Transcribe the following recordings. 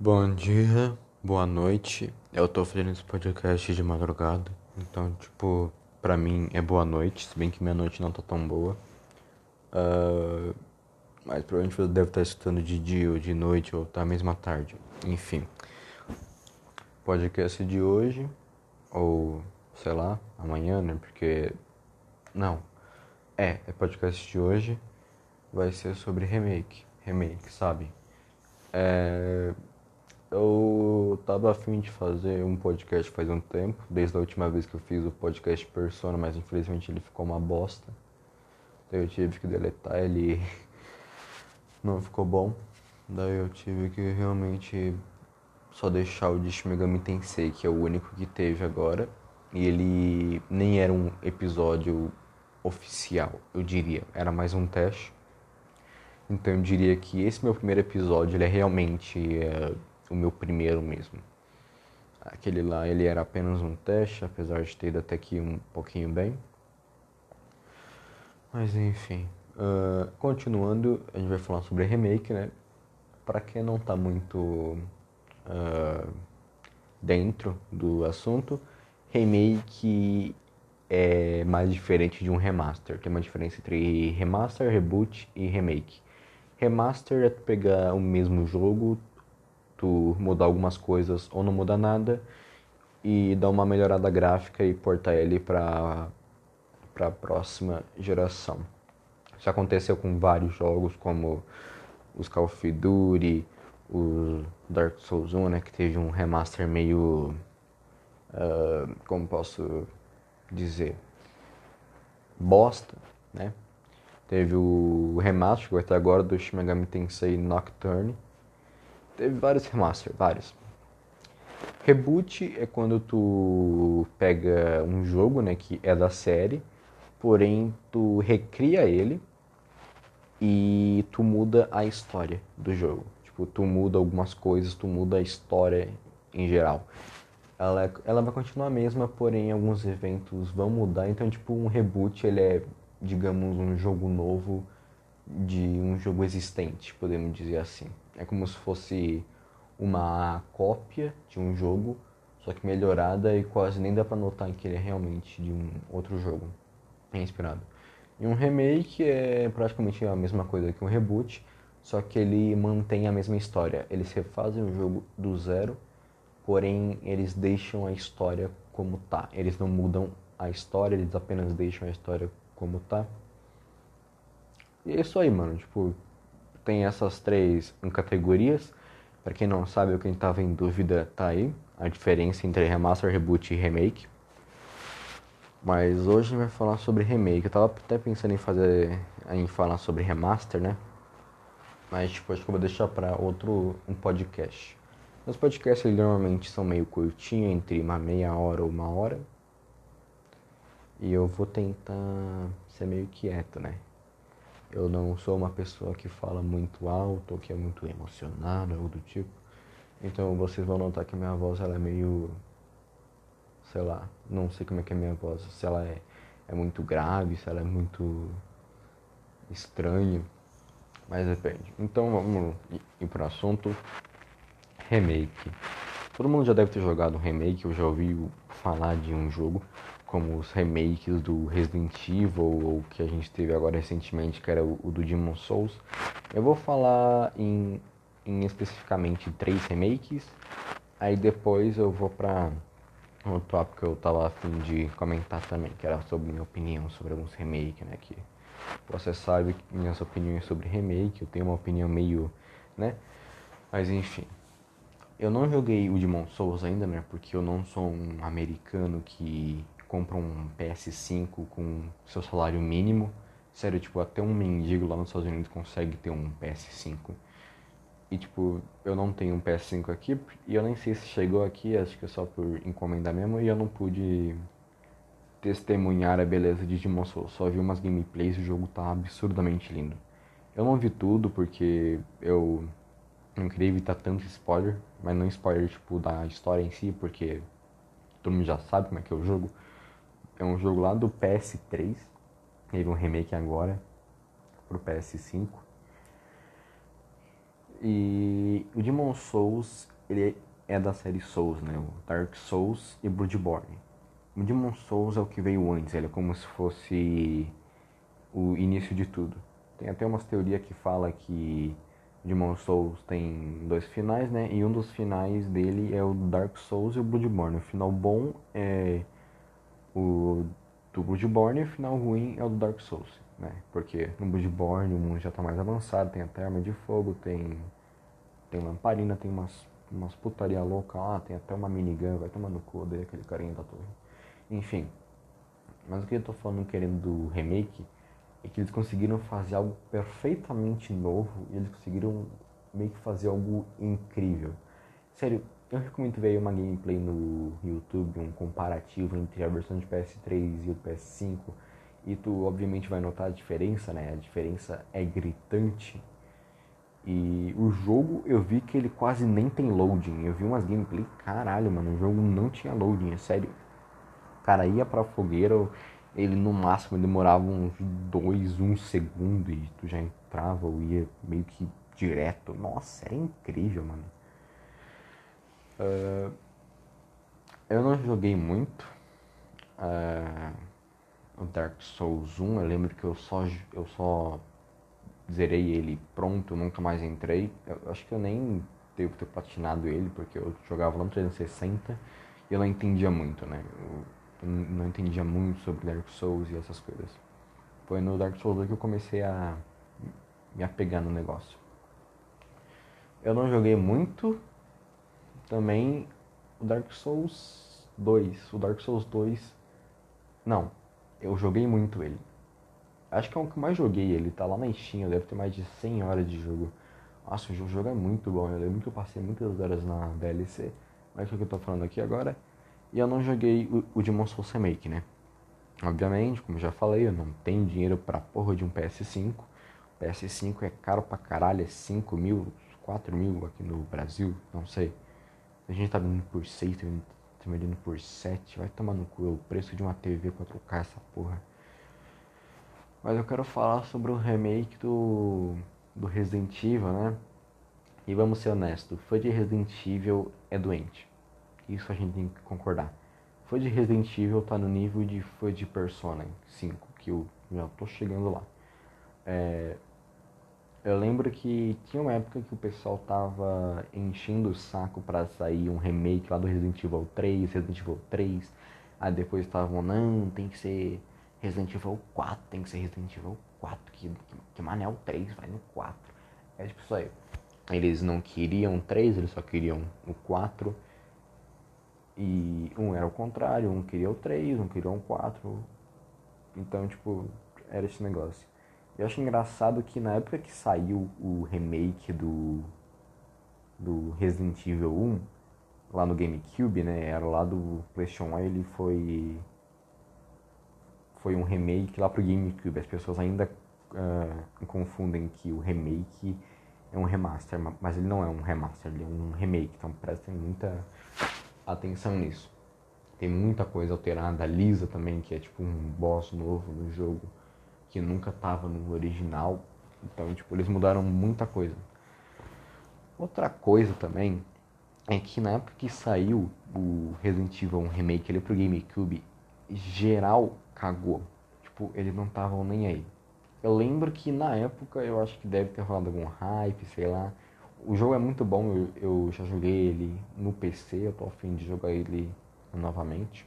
Bom dia, boa noite. Eu tô fazendo esse podcast de madrugada, então, tipo, pra mim é boa noite, se bem que minha noite não tá tão boa. Uh, mas provavelmente você deve estar escutando de dia ou de noite ou tá mesmo à tarde. Enfim, podcast de hoje, ou sei lá, amanhã, né? Porque. Não, é, é podcast de hoje, vai ser sobre remake. Remake, sabe? É eu tava afim de fazer um podcast faz um tempo, desde a última vez que eu fiz o podcast Persona, mas infelizmente ele ficou uma bosta. Daí eu tive que deletar ele não ficou bom. Daí eu tive que realmente só deixar o Dish Megami Tensei, que é o único que teve agora. E ele nem era um episódio oficial, eu diria. Era mais um teste. Então eu diria que esse meu primeiro episódio ele é realmente é, o meu primeiro mesmo. Aquele lá ele era apenas um teste, apesar de ter ido até aqui um pouquinho bem. Mas enfim, uh, continuando, a gente vai falar sobre remake, né? Para quem não tá muito uh, dentro do assunto, remake é mais diferente de um remaster. Tem uma diferença entre remaster, reboot e remake. Remaster é pegar o mesmo jogo, tu mudar algumas coisas ou não mudar nada e dar uma melhorada gráfica e portar ele para para a próxima geração. Isso aconteceu com vários jogos como os Call of Duty, o Dark Souls 1, né, que teve um remaster meio uh, como posso dizer bosta, né? Teve o remaster ter agora do Shin Megami Tensei Nocturne Teve vários remaster, vários. Reboot é quando tu pega um jogo, né, que é da série, porém tu recria ele e tu muda a história do jogo. Tipo, tu muda algumas coisas, tu muda a história em geral. Ela, ela vai continuar a mesma, porém alguns eventos vão mudar. Então, tipo, um reboot, ele é, digamos, um jogo novo de um jogo existente, podemos dizer assim. É como se fosse uma cópia de um jogo, só que melhorada e quase nem dá pra notar que ele é realmente de um outro jogo. É inspirado. E um remake é praticamente a mesma coisa que um reboot, só que ele mantém a mesma história. Eles refazem o jogo do zero, porém eles deixam a história como tá. Eles não mudam a história, eles apenas deixam a história como tá. E é isso aí, mano. Tipo, tem essas três categorias. Para quem não sabe ou quem tava em dúvida, tá aí a diferença entre remaster, reboot e remake. Mas hoje a gente vai falar sobre remake. Eu tava até pensando em fazer em falar sobre remaster, né? Mas tipo, acho que eu vou deixar para outro um podcast. Os podcasts eles, normalmente são meio curtinhos, entre uma meia hora ou uma hora. E eu vou tentar ser meio quieto, né? Eu não sou uma pessoa que fala muito alto ou que é muito emocionada ou do tipo. Então vocês vão notar que minha voz ela é meio. Sei lá, não sei como é que é minha voz. Se ela é, é muito grave, se ela é muito estranha. Mas depende. Então vamos ir para o assunto. Remake. Todo mundo já deve ter jogado um remake, eu já ouvi falar de um jogo como os remakes do Resident Evil ou que a gente teve agora recentemente, que era o, o do Demon Souls. Eu vou falar em, em especificamente três remakes, aí depois eu vou para um tópico que eu tava afim de comentar também, que era sobre minha opinião sobre alguns remakes, né? Que você sabe minhas opiniões sobre remake, eu tenho uma opinião meio, né? Mas enfim. Eu não joguei o Demon Souls ainda, né? Porque eu não sou um americano que compra um PS5 com seu salário mínimo. Sério, tipo, até um mendigo lá nos Estados Unidos consegue ter um PS5. E tipo, eu não tenho um PS5 aqui e eu nem sei se chegou aqui, acho que é só por encomendar mesmo, e eu não pude testemunhar a beleza de Demon Souls. Só vi umas gameplays e o jogo tá absurdamente lindo. Eu não vi tudo porque eu não queria evitar tanto spoiler, mas não spoiler tipo da história em si, porque todo mundo já sabe como é que é o jogo. É um jogo lá do PS3. Teve um remake agora pro PS5. E o Demon Souls, ele é da série Souls, né? O Dark Souls e Bloodborne. O Demon Souls é o que veio antes, ele é como se fosse o início de tudo. Tem até umas teorias que fala que Demon Souls tem dois finais, né? E um dos finais dele é o Dark Souls e o Bloodborne. O final bom é o do Bloodborne e o final ruim é o do Dark Souls, né? Porque no Bloodborne o mundo já tá mais avançado, tem até arma de fogo, tem tem lamparina, tem umas umas putaria louca lá, tem até uma minigun, vai tomar no cu, daí aquele carinha da torre. Enfim. Mas o que eu tô falando querendo do remake é que eles conseguiram fazer algo perfeitamente novo e eles conseguiram meio que fazer algo incrível. Sério, eu recomendo ver uma gameplay no YouTube, um comparativo entre a versão de PS3 e o PS5 e tu obviamente vai notar a diferença, né? A diferença é gritante. E o jogo eu vi que ele quase nem tem loading. Eu vi umas gameplay, caralho, mano, o jogo não tinha loading, é sério. O cara ia pra fogueira, ele no máximo demorava uns dois, um segundo e tu já entrava ou ia meio que direto. Nossa, era incrível, mano. Uh, eu não joguei muito uh, o Dark Souls 1. Eu lembro que eu só, eu só zerei ele pronto, nunca mais entrei. Eu acho que eu nem devo ter platinado ele, porque eu jogava lá no 360 e eu não entendia muito, né? Eu, não entendia muito sobre Dark Souls e essas coisas. Foi no Dark Souls 2 que eu comecei a me apegar no negócio. Eu não joguei muito também o Dark Souls 2. O Dark Souls 2. Não, eu joguei muito ele. Acho que é o que mais joguei ele, tá lá na Steam, deve ter mais de 100 horas de jogo. Nossa, o jogo é muito bom, eu lembro que eu passei muitas horas na DLC, mas é o que eu tô falando aqui agora e eu não joguei o, o Demon Souls Remake, né? Obviamente, como já falei, eu não tenho dinheiro pra porra de um PS5. O PS5 é caro pra caralho, é 5 mil, 4 mil aqui no Brasil, não sei. A gente tá vendendo por 6, tá vendendo por 7, vai tomar no cu, é o preço de uma TV 4K essa porra. Mas eu quero falar sobre o remake do, do Resident Evil, né? E vamos ser honestos, fã de Resident Evil é doente. Isso a gente tem que concordar. Foi de Resident Evil tá no nível de foi de Persona 5, que eu já tô chegando lá. É, eu lembro que tinha uma época que o pessoal tava enchendo o saco para sair um remake lá do Resident Evil 3, Resident Evil 3. Aí depois estavam, não, tem que ser Resident Evil 4, tem que ser Resident Evil 4, que, que, que mané o 3, vai no 4. É tipo isso aí. Eles não queriam 3, eles só queriam o 4. E um era o contrário, um queria o 3, um queria o 4. Então, tipo, era esse negócio. Eu acho engraçado que na época que saiu o remake do, do Resident Evil 1, lá no GameCube, né? Era lá do PlayStation 1, ele foi. Foi um remake lá pro GameCube. As pessoas ainda uh, confundem que o remake é um remaster, mas ele não é um remaster, ele é um remake. Então prestem muita atenção nisso. Tem muita coisa alterada. A Lisa também, que é tipo um boss novo no jogo, que nunca tava no original. Então, tipo, eles mudaram muita coisa. Outra coisa também é que na época que saiu o Resident Evil 1 Remake ali pro GameCube, geral cagou. Tipo, eles não estavam nem aí. Eu lembro que na época eu acho que deve ter rolado algum hype, sei lá. O jogo é muito bom, eu, eu já joguei ele no PC, eu tô afim de jogar ele novamente.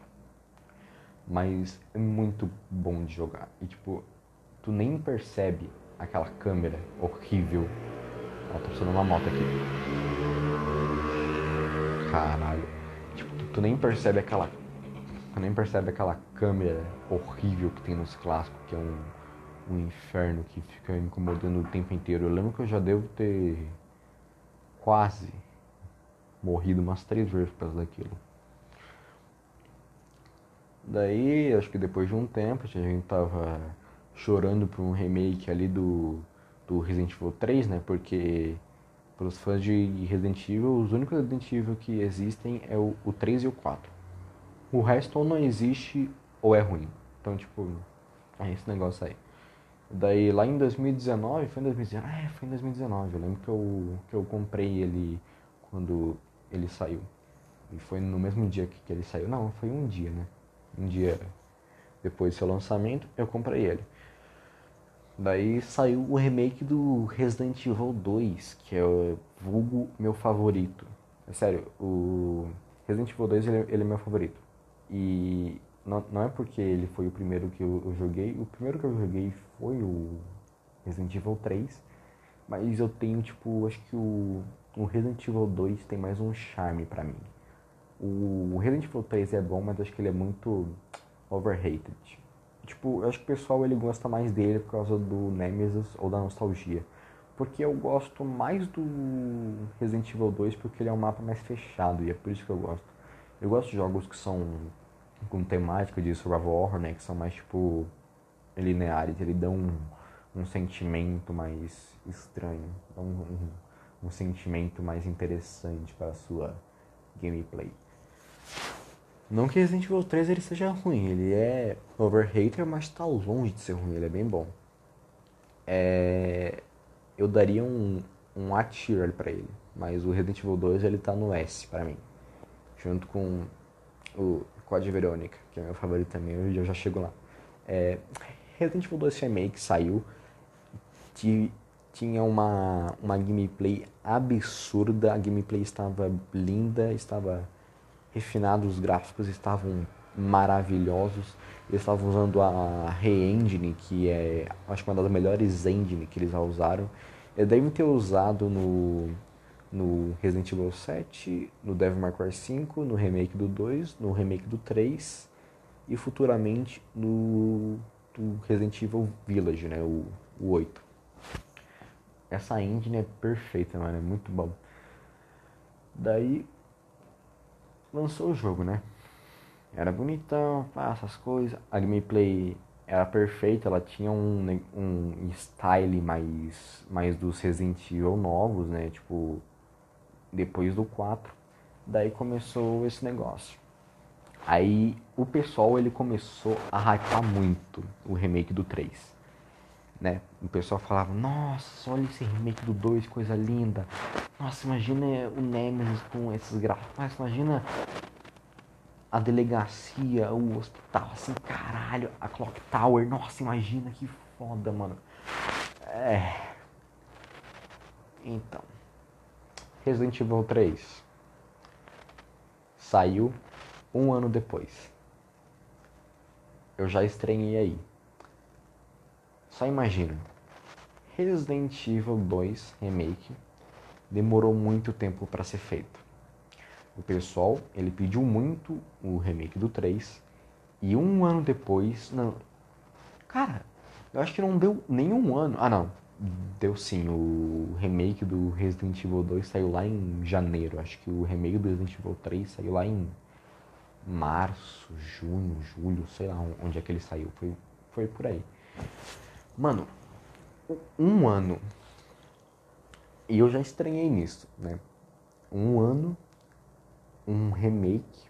Mas é muito bom de jogar. E tipo, tu nem percebe aquela câmera horrível. Ó, tá passando uma moto aqui. Caralho. Tipo, tu, tu nem percebe aquela. Tu nem percebe aquela câmera horrível que tem nos clássicos, que é um, um inferno que fica incomodando o tempo inteiro. Eu lembro que eu já devo ter quase morrido umas três vezes por causa daquilo. Daí, acho que depois de um tempo, a gente tava chorando por um remake ali do, do Resident Evil 3, né? Porque pelos fãs de Resident Evil, os únicos Resident Evil que existem é o, o 3 e o 4. O resto ou não existe ou é ruim. Então, tipo, é esse negócio aí. Daí lá em 2019, foi em 2019, ah, é, foi em 2019, eu lembro que eu, que eu comprei ele quando ele saiu. E foi no mesmo dia que, que ele saiu. Não, foi um dia, né? Um dia depois do seu lançamento, eu comprei ele. Daí saiu o remake do Resident Evil 2, que é o vulgo meu favorito. É sério, o Resident Evil 2 ele, ele é meu favorito. E não, não é porque ele foi o primeiro que eu, eu, joguei. O primeiro que eu joguei foi o Resident Evil 3. Mas eu tenho, tipo, acho que o, o Resident Evil 2 tem mais um charme pra mim. O Resident Evil 3 é bom, mas acho que ele é muito overrated. Tipo, eu acho que o pessoal ele gosta mais dele por causa do Nemesis ou da nostalgia. Porque eu gosto mais do Resident Evil 2 porque ele é um mapa mais fechado e é por isso que eu gosto. Eu gosto de jogos que são com temática de survival horror, né? Que são mais, tipo, lineares. Ele dá um, um sentimento mais estranho. Dá um, um, um sentimento mais interessante para a sua gameplay. Não que Resident Evil 3 ele seja ruim, ele é overhater, mas tá longe de ser ruim, ele é bem bom. É... Eu daria um, um A tier pra ele, mas o Resident Evil 2 ele tá no S pra mim. Junto com o Code Verônica, que é meu favorito também, eu já chego lá. É... Resident Evil 2 Remake saiu, tinha uma, uma gameplay absurda, a gameplay estava linda, estava refinado, os gráficos estavam maravilhosos. Eles estavam usando a Re-Engine, que é acho que uma das melhores engine que eles já usaram. Eles devem ter usado no, no Resident Evil 7, no Devil May Cry 5, no remake do 2, no remake do 3 e futuramente no Resident Evil Village, né, o, o 8. Essa engine é perfeita, mano, é muito bom. Daí lançou o jogo, né? Era bonitão, passa as coisas. A gameplay era perfeita, ela tinha um, um style mais, mais dos Resident Evil novos, né? Tipo, depois do 4. Daí começou esse negócio. Aí o pessoal ele começou a hypar muito o remake do 3. Né? O pessoal falava, nossa, olha esse remake do 2, coisa linda. Nossa, imagina o Nemesis com esses gráficos. Nossa, imagina a delegacia, o hospital, assim, caralho, a Clock Tower. Nossa, imagina que foda, mano. É. Então. Resident Evil 3 saiu um ano depois. Eu já estranhei aí. Só imagina. Resident Evil 2 Remake demorou muito tempo para ser feito. O pessoal, ele pediu muito o remake do 3 e um ano depois, não, cara, eu acho que não deu nenhum ano. Ah, não, deu sim. O remake do Resident Evil 2 saiu lá em janeiro. Acho que o remake do Resident Evil 3 saiu lá em março, junho, julho, sei lá onde é que ele saiu. Foi, foi por aí. Mano, um ano e eu já estranhei nisso, né? Um ano, um remake.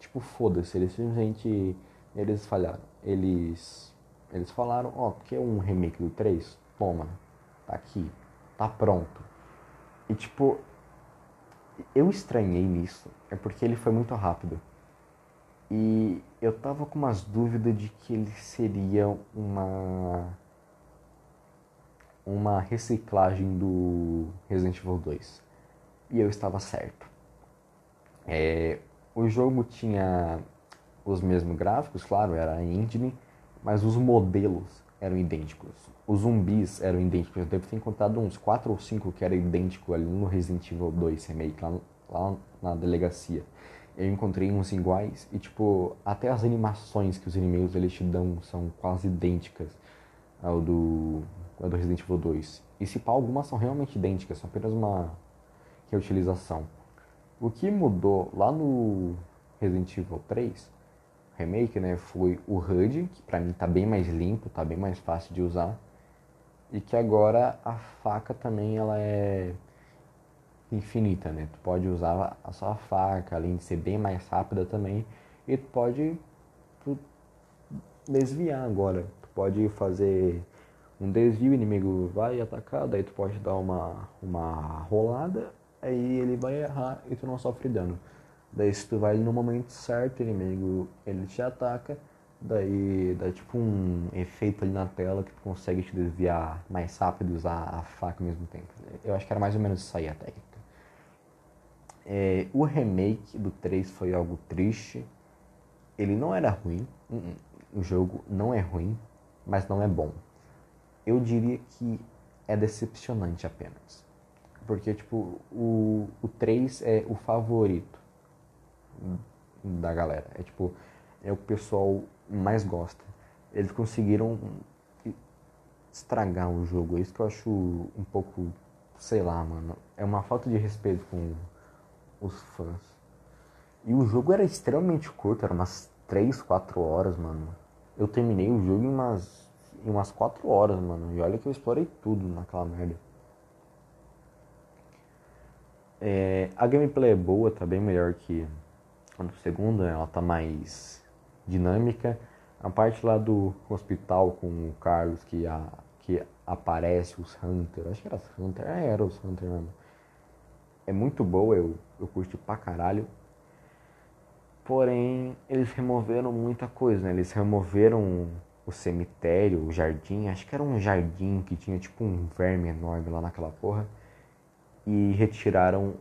Tipo, foda-se, eles simplesmente. Eles falharam. Eles. Eles falaram, ó, oh, é um remake do 3? Toma, tá aqui, tá pronto. E tipo, eu estranhei nisso, é porque ele foi muito rápido. E eu tava com umas dúvidas de que ele seria uma uma reciclagem do Resident Evil 2. E eu estava certo. É, o jogo tinha os mesmos gráficos, claro, era engine, mas os modelos eram idênticos. Os zumbis eram idênticos. Eu devo ter encontrado uns 4 ou 5 que eram idênticos ali no Resident Evil 2 Remake, lá, lá na delegacia. Eu encontrei uns iguais e, tipo, até as animações que os inimigos eles te dão são quase idênticas ao do do Resident Evil 2. E se pá, algumas são realmente idênticas, são apenas uma reutilização. O que mudou lá no Resident Evil 3 remake, né, foi o HUD, que pra mim tá bem mais limpo, tá bem mais fácil de usar. E que agora a faca também ela é infinita, né? Tu pode usar a sua faca, além de ser bem mais rápida também, e tu pode tu desviar agora. Tu pode fazer um desvio, o inimigo vai atacar, daí tu pode dar uma, uma rolada, aí ele vai errar e tu não sofre dano. Daí se tu vai no momento certo, o inimigo ele te ataca, daí dá tipo um efeito ali na tela que tu consegue te desviar mais rápido e usar a faca ao mesmo tempo. Eu acho que era mais ou menos isso aí a técnica. É, o remake do 3 foi algo triste. Ele não era ruim, o jogo não é ruim, mas não é bom. Eu diria que é decepcionante apenas. Porque, tipo, o, o 3 é o favorito da galera. É tipo, é o que o pessoal mais gosta. Eles conseguiram estragar o jogo. É isso que eu acho um pouco, sei lá, mano. É uma falta de respeito com os fãs. E o jogo era extremamente curto, era umas 3, 4 horas, mano. Eu terminei o jogo em umas, em umas 4 horas, mano. E olha que eu explorei tudo naquela merda. É, a gameplay é boa, tá bem melhor que no segundo, ela tá mais dinâmica. A parte lá do hospital com o Carlos que, a, que aparece os Hunter, acho que era os Hunter, é, era os Hunter mesmo. É muito boa, eu, eu curti pra caralho. Porém, eles removeram muita coisa, né? Eles removeram o cemitério, o jardim, acho que era um jardim que tinha tipo um verme enorme lá naquela porra. E retiraram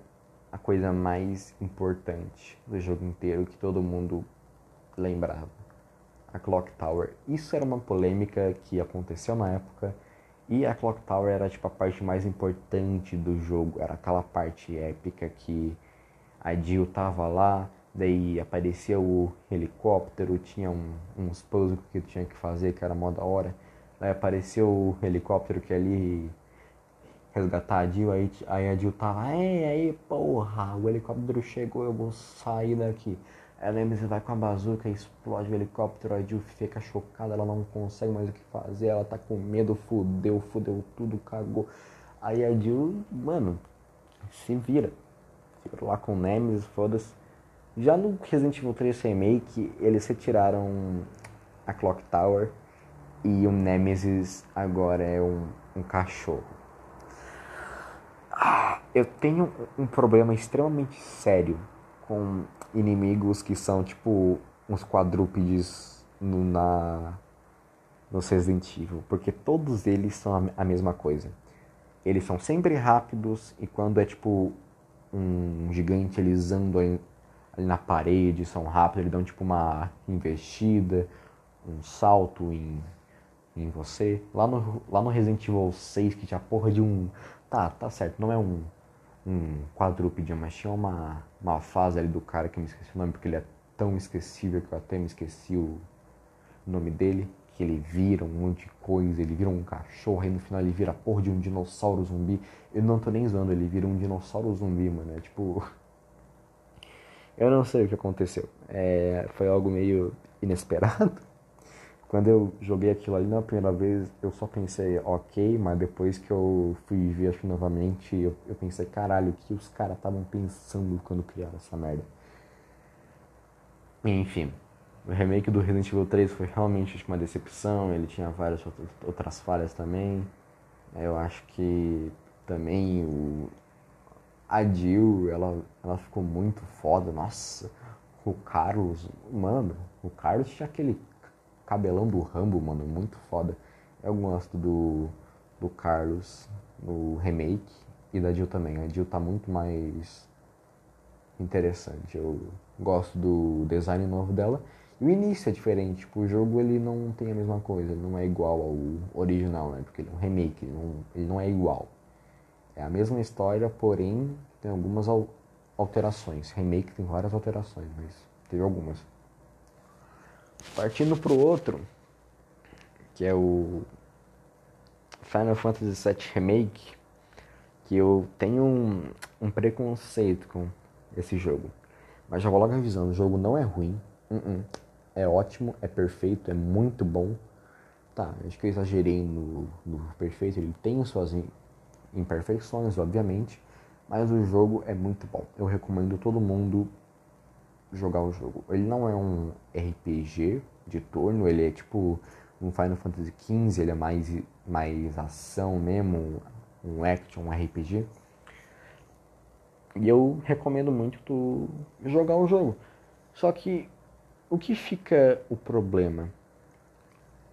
a coisa mais importante do jogo inteiro que todo mundo lembrava. A Clock Tower. Isso era uma polêmica que aconteceu na época e a Clock Tower era tipo a parte mais importante do jogo, era aquela parte épica que a Jill tava lá, daí aparecia o helicóptero, tinha um, uns puzzles que tinha que fazer que era mó da hora. Daí apareceu o helicóptero que ali resgatar a Jill, aí, aí a Jill tava, ei, aí, porra, o helicóptero chegou, eu vou sair daqui. A Nemesis vai com a bazuca, explode o helicóptero, a Jill fica chocada, ela não consegue mais o que fazer, ela tá com medo, fudeu, fudeu tudo, cagou. Aí a Jill, mano, se vira. Fica lá com o Nemesis, foda-se. Já no Resident Evil 3 Remake, eles retiraram a Clock Tower e o Nemesis agora é um, um cachorro eu tenho um problema extremamente sério com inimigos que são tipo uns quadrúpedes no, na no Resident Evil, porque todos eles são a, mesma coisa. Eles são sempre rápidos e quando é tipo um gigante eles andam ali, ali na parede, são rápidos, eles dão tipo uma investida, um salto em, em você. Lá no, lá no Resident Evil 6 que tinha porra de um Tá, tá certo, não é um, um quadrúpede, mas tinha uma, uma fase ali do cara que eu me esqueci o nome, porque ele é tão esquecível que eu até me esqueci o nome dele, que ele vira um monte de coisa, ele vira um cachorro, e no final ele vira a porra de um dinossauro zumbi. Eu não tô nem zoando, ele vira um dinossauro zumbi, mano. É tipo. Eu não sei o que aconteceu. É, foi algo meio inesperado. Quando eu joguei aquilo ali na primeira vez, eu só pensei, ok, mas depois que eu fui ver aquilo novamente, eu, eu pensei, caralho, o que os caras estavam pensando quando criaram essa merda? Enfim, o remake do Resident Evil 3 foi realmente uma decepção, ele tinha várias outras falhas também. Eu acho que também o, a Jill, ela, ela ficou muito foda, nossa. O Carlos, mano, o Carlos tinha aquele cabelão do Rambo, mano, muito foda. Eu gosto do, do Carlos no remake e da Jill também. A Jill tá muito mais interessante. Eu gosto do design novo dela. E o início é diferente, tipo, o jogo ele não tem a mesma coisa, ele não é igual ao original, né? Porque ele é um remake, ele não, ele não é igual. É a mesma história, porém tem algumas alterações. Remake tem várias alterações, mas teve algumas. Partindo pro outro, que é o Final Fantasy VII Remake, que eu tenho um, um preconceito com esse jogo. Mas já vou logo avisando, o jogo não é ruim, uh -uh. é ótimo, é perfeito, é muito bom. Tá, acho que eu exagerei no, no perfeito, ele tem suas imperfeições, obviamente, mas o jogo é muito bom. Eu recomendo todo mundo jogar o jogo. Ele não é um RPG de turno, ele é tipo um Final Fantasy XV, ele é mais mais ação mesmo, um action, um RPG. E eu recomendo muito tu jogar o jogo. Só que o que fica o problema?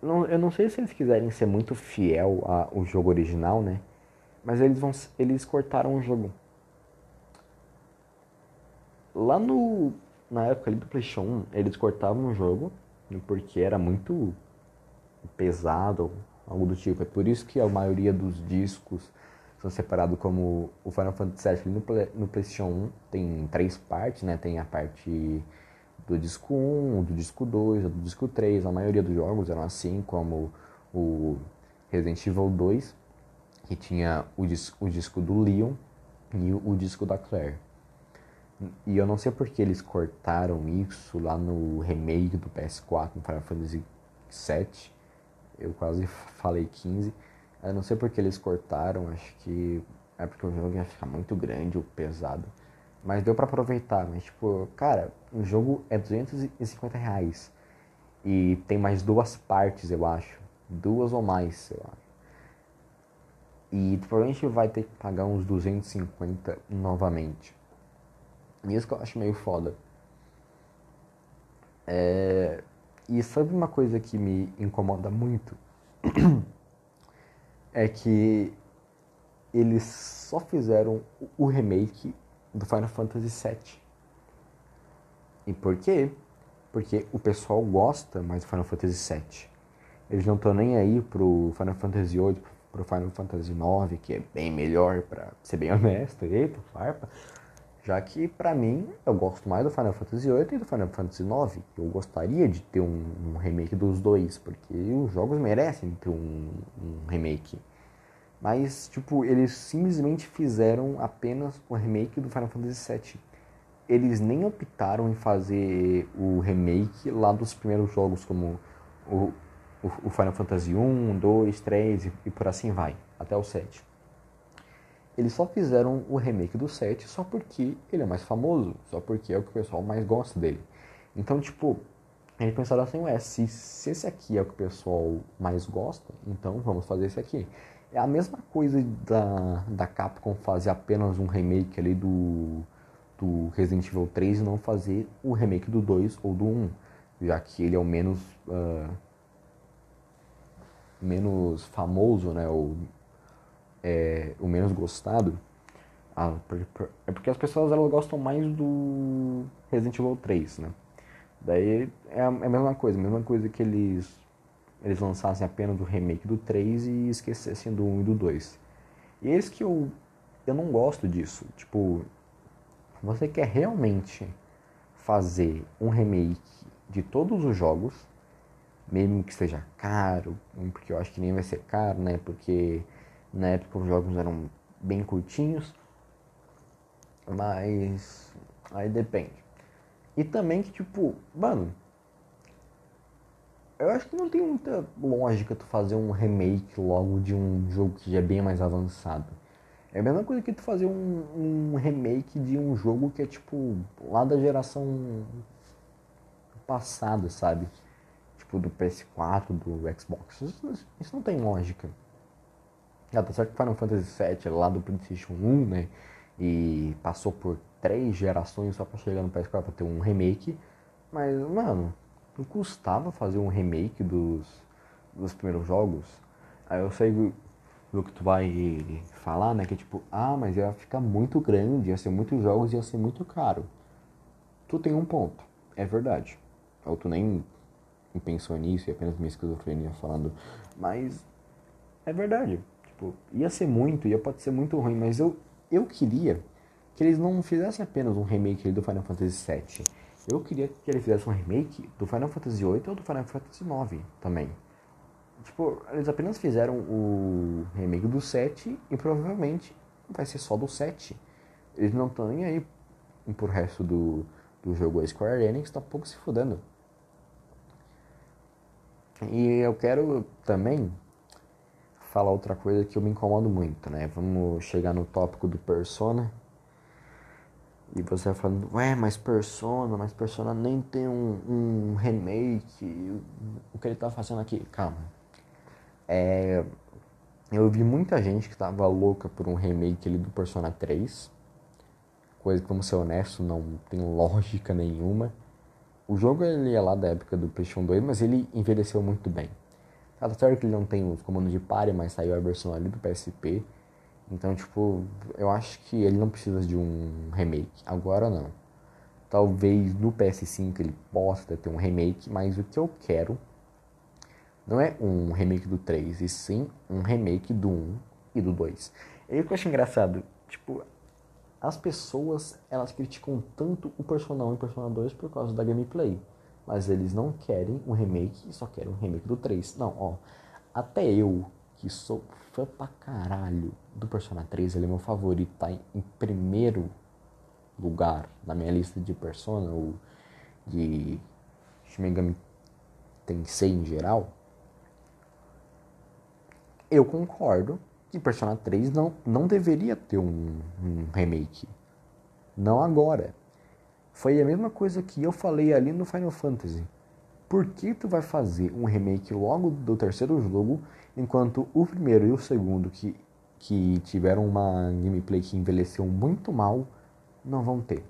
Não, eu não sei se eles quiserem ser muito fiel ao jogo original, né? Mas eles vão eles cortaram o jogo. Lá no na época ali do PlayStation 1, eles cortavam o jogo porque era muito pesado, algo do tipo. É por isso que a maioria dos discos são separados como o Final Fantasy VII no, Play, no PlayStation 1 tem três partes, né? Tem a parte do disco 1, do disco 2, do disco 3. A maioria dos jogos eram assim, como o Resident Evil 2, que tinha o, dis o disco do Leon e o, o disco da Claire. E eu não sei porque eles cortaram isso lá no remake do PS4, no Final Fantasy VII. Eu quase falei 15. Eu não sei porque eles cortaram, acho que é porque o jogo ia ficar muito grande ou pesado. Mas deu para aproveitar, mas tipo, cara, o jogo é 250 reais. E tem mais duas partes, eu acho. Duas ou mais, eu acho. E provavelmente vai ter que pagar uns 250 novamente. Isso que eu acho meio foda. É... E sabe uma coisa que me incomoda muito? é que eles só fizeram o remake do Final Fantasy VII. E por quê? Porque o pessoal gosta mais do Final Fantasy VII. Eles não estão nem aí pro Final Fantasy VIII, pro Final Fantasy IX, que é bem melhor, pra ser bem honesto. Eita, farpa. Já que, pra mim, eu gosto mais do Final Fantasy VIII e do Final Fantasy IX. Eu gostaria de ter um, um remake dos dois, porque os jogos merecem ter um, um, remake. Mas, tipo, eles simplesmente fizeram apenas o remake do Final Fantasy VII. Eles nem optaram em fazer o remake lá dos primeiros jogos, como o, o, o Final Fantasy 1, 2, 3 e, e por assim vai, até o 7 eles só fizeram o remake do 7 só porque ele é mais famoso, só porque é o que o pessoal mais gosta dele. Então, tipo, eles pensaram assim, ué, se, se esse aqui é o que o pessoal mais gosta, então vamos fazer esse aqui. É a mesma coisa da, da Capcom fazer apenas um remake ali do, do Resident Evil 3 e não fazer o remake do 2 ou do 1, já que ele é o menos... Uh, menos famoso, né, ou é, o menos gostado, é porque as pessoas elas gostam mais do Resident Evil 3, né? Daí é a, é a mesma coisa, a mesma coisa que eles eles lançassem apenas o remake do 3 e esquecessem do 1 e do 2. E esse que eu eu não gosto disso. Tipo, você quer realmente fazer um remake de todos os jogos, mesmo que seja caro, porque eu acho que nem vai ser caro, né? Porque na época os jogos eram bem curtinhos, mas aí depende. E também que tipo, mano, eu acho que não tem muita lógica tu fazer um remake logo de um jogo que já é bem mais avançado. É a mesma coisa que tu fazer um, um remake de um jogo que é tipo lá da geração passada, sabe? Tipo do PS4, do Xbox. Isso, isso não tem lógica. Ah, tá certo que Final Fantasy VII lá do PlayStation 1, né? E passou por três gerações só pra chegar no PS4 pra ter um remake. Mas, mano, não custava fazer um remake dos, dos primeiros jogos. Aí eu sei o que tu vai falar, né? Que é tipo, ah, mas ia ficar muito grande, ia ser muitos jogos, ia ser muito caro. Tu tem um ponto, é verdade. Ou tu nem pensou nisso e apenas minha esquizofrenia falando. Mas é verdade. Tipo, ia ser muito, ia pode ser muito ruim, mas eu, eu queria que eles não fizessem apenas um remake do Final Fantasy VII. Eu queria que eles fizessem um remake do Final Fantasy VIII ou do Final Fantasy IX também. Tipo, eles apenas fizeram o remake do 7 e provavelmente vai ser só do 7. Eles não estão nem aí pro resto do, do jogo. A Square Enix tá pouco se fudendo. E eu quero também falar outra coisa que eu me incomodo muito, né? Vamos chegar no tópico do Persona. E você vai falando, ué, mas Persona, mas Persona nem tem um, um remake. O que ele tá fazendo aqui? Calma. É, Eu vi muita gente que tava louca por um remake ali do Persona 3. Coisa que, vamos ser honesto, não tem lógica nenhuma. O jogo ele é lá da época do PlayStation 2, mas ele envelheceu muito bem. Tá certo que ele não tem os comandos de pare, mas saiu a versão ali do PSP. Então, tipo, eu acho que ele não precisa de um remake. Agora não. Talvez no PS5 ele possa ter um remake, mas o que eu quero não é um remake do 3, e sim um remake do 1 e do 2. E o que eu acho engraçado, tipo, as pessoas, elas criticam tanto o Persona 1 e o Persona 2 por causa da gameplay. Mas eles não querem um remake, só querem um remake do 3. Não, ó, até eu, que sou fã pra caralho do Persona 3, ele é meu favorito, tá em, em primeiro lugar na minha lista de Persona, ou de Shin Tensei em geral, eu concordo que Persona 3 não, não deveria ter um, um remake. Não agora. Foi a mesma coisa que eu falei ali no Final Fantasy. Por que tu vai fazer um remake logo do terceiro jogo, enquanto o primeiro e o segundo, que, que tiveram uma gameplay que envelheceu muito mal, não vão ter?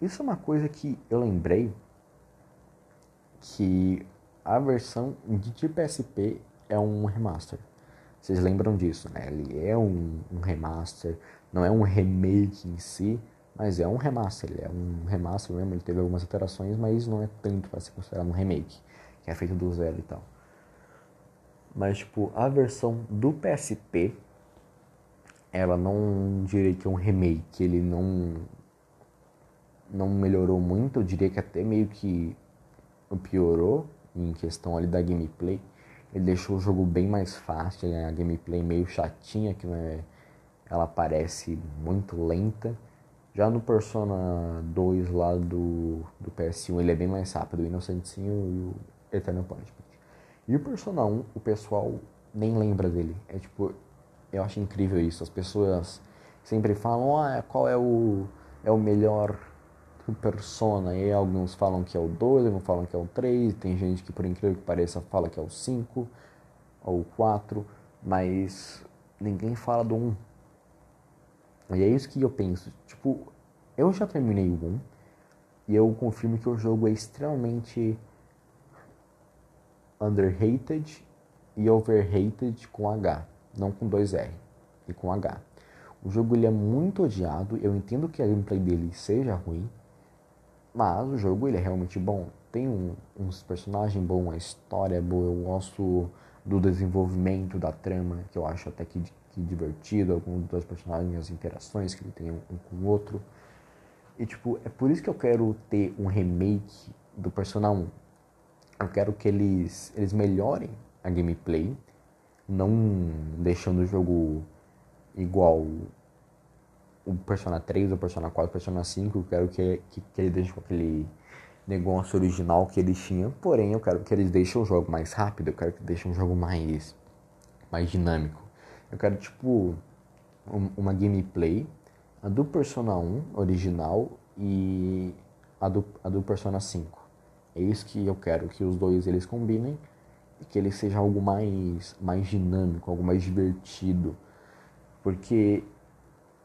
Isso é uma coisa que eu lembrei que a versão de PSP é um remaster. Vocês lembram disso, né? Ele é um, um, remaster, não é um remake em si, mas é um remaster. Ele é um remaster mesmo, ele teve algumas alterações, mas não é tanto para ser considerado um remake, que é feito do zero e tal. Mas, tipo, a versão do PSP, ela não diria que é um remake, ele não, não melhorou muito, eu diria que até meio que piorou em questão ali da gameplay ele deixou o jogo bem mais fácil, né? a gameplay meio chatinha, que é, ela parece muito lenta. Já no Persona 2 lá do, do PS1 ele é bem mais rápido, o Innocentinho e o Eternal Punishment. E o Persona 1, o pessoal nem lembra dele. É tipo, eu acho incrível isso. As pessoas sempre falam, ah, qual é o, é o melhor Persona. E alguns falam que é o 2, alguns falam que é o 3. Tem gente que, por incrível que pareça, fala que é o 5 ou o 4. Mas ninguém fala do 1. E é isso que eu penso. Tipo, eu já terminei o 1. E eu confirmo que o jogo é extremamente underrated e overrated com H, não com 2R, e com H. O jogo ele é muito odiado, eu entendo que a gameplay dele seja ruim, mas o jogo ele é realmente bom. Tem um, uns personagens bons, a história é boa, eu gosto do desenvolvimento da trama, que eu acho até que, que divertido, alguns dos personagens, as interações que ele tem um, com o outro. E tipo, é por isso que eu quero ter um remake do Persona 1. Eu quero que eles, eles melhorem a gameplay, não deixando o jogo igual o Persona 3, o Persona 4, o Persona 5, eu quero que, que, que ele deixe com aquele negócio original que eles tinham, porém eu quero que eles deixem o jogo mais rápido, eu quero que deixem um jogo mais, mais dinâmico. Eu quero tipo um, uma gameplay, a do Persona 1 original e a do, a do Persona 5. É isso que eu quero, que os dois eles combinem e que ele seja algo mais, mais dinâmico, algo mais divertido. Porque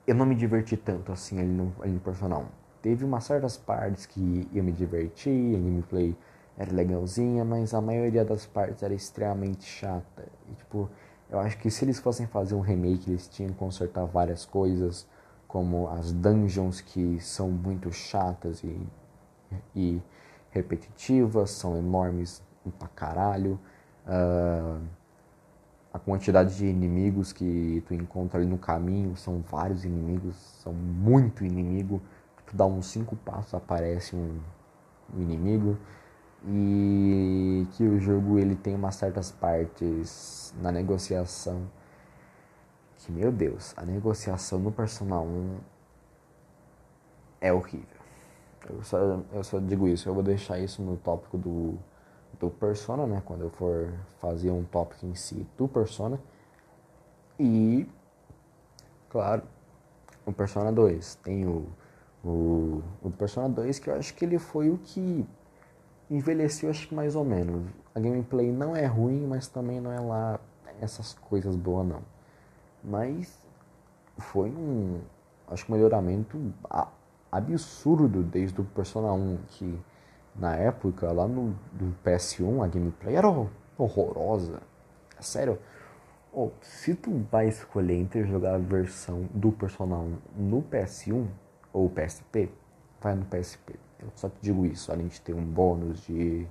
eu não me diverti tanto assim ali no, ali no personal. Teve umas certas partes que eu me diverti, a gameplay era legalzinha, mas a maioria das partes era extremamente chata. E, tipo, eu acho que se eles fossem fazer um remake, eles tinham que consertar várias coisas, como as dungeons que são muito chatas e, e repetitivas, são enormes pra caralho. Uh, a quantidade de inimigos que tu encontra ali no caminho são vários inimigos, são muito inimigo. Tu dá uns cinco passos aparece um, um inimigo e que o jogo ele tem umas certas partes na negociação que meu Deus, a negociação no Persona 1 é horrível. Eu só, eu só digo isso, eu vou deixar isso no tópico do do Persona, né? Quando eu for fazer um tópico em si do Persona. E, claro, o Persona 2. Tem o, o, o Persona 2 que eu acho que ele foi o que envelheceu, acho que mais ou menos. A gameplay não é ruim, mas também não é lá essas coisas boas não. Mas foi um, acho que um melhoramento absurdo desde o Persona 1, que na época, lá no do PS1, a gameplay era horrorosa. Sério, oh, se tu vai escolher entre jogar a versão do Persona 1 no PS1 ou PSP, vai no PSP. Eu só te digo isso, além de ter um bônus de,